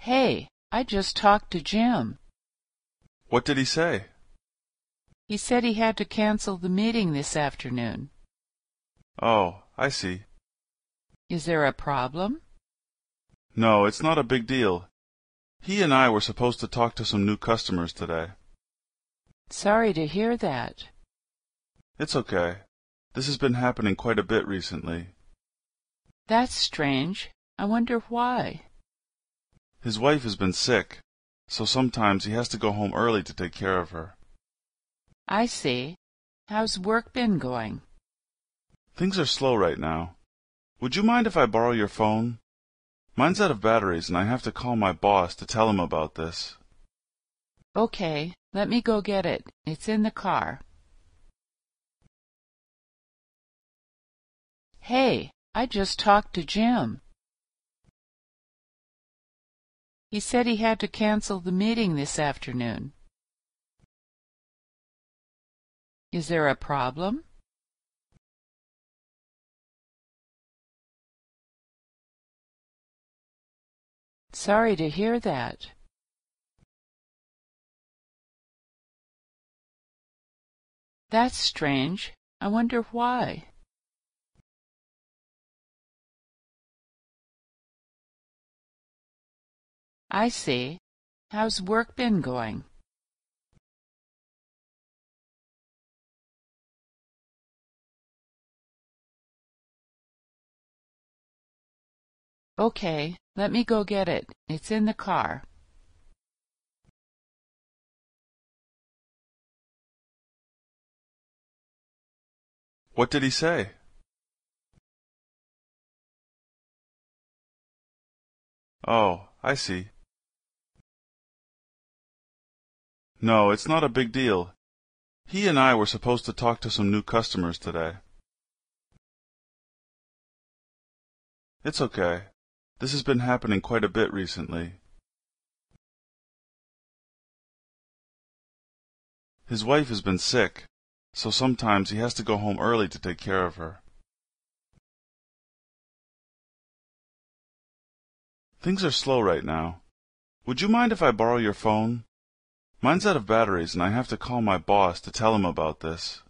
Hey, I just talked to Jim. What did he say? He said he had to cancel the meeting this afternoon. Oh, I see. Is there a problem? No, it's not a big deal. He and I were supposed to talk to some new customers today. Sorry to hear that. It's okay. This has been happening quite a bit recently. That's strange. I wonder why. His wife has been sick, so sometimes he has to go home early to take care of her. I see. How's work been going? Things are slow right now. Would you mind if I borrow your phone? Mine's out of batteries and I have to call my boss to tell him about this. Okay, let me go get it. It's in the car. Hey, I just talked to Jim. He said he had to cancel the meeting this afternoon. Is there a problem? Sorry to hear that. That's strange. I wonder why. I see. How's work been going? Okay, let me go get it. It's in the car. What did he say? Oh, I see. No, it's not a big deal. He and I were supposed to talk to some new customers today. It's okay. This has been happening quite a bit recently. His wife has been sick, so sometimes he has to go home early to take care of her. Things are slow right now. Would you mind if I borrow your phone? Mine's out of batteries and I have to call my boss to tell him about this.